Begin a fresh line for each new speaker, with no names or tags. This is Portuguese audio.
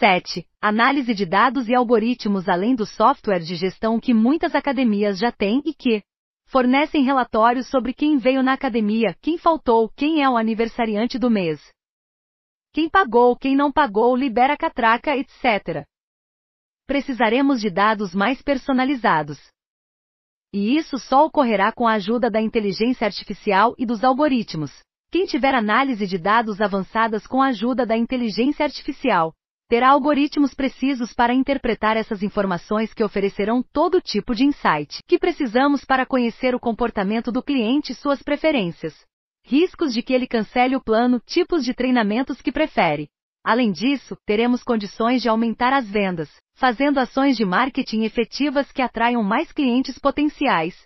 7. Análise de dados e algoritmos além do software de gestão que muitas academias já têm e que fornecem relatórios sobre quem veio na academia, quem faltou, quem é o aniversariante do mês, quem pagou, quem não pagou, libera catraca, etc. Precisaremos de dados mais personalizados. E isso só ocorrerá com a ajuda da inteligência artificial e dos algoritmos. Quem tiver análise de dados avançadas com a ajuda da inteligência artificial, terá algoritmos precisos para interpretar essas informações que oferecerão todo tipo de insight que precisamos para conhecer o comportamento do cliente e suas preferências riscos de que ele cancele o plano, tipos de treinamentos que prefere. Além disso, teremos condições de aumentar as vendas, fazendo ações de marketing efetivas que atraiam mais clientes potenciais,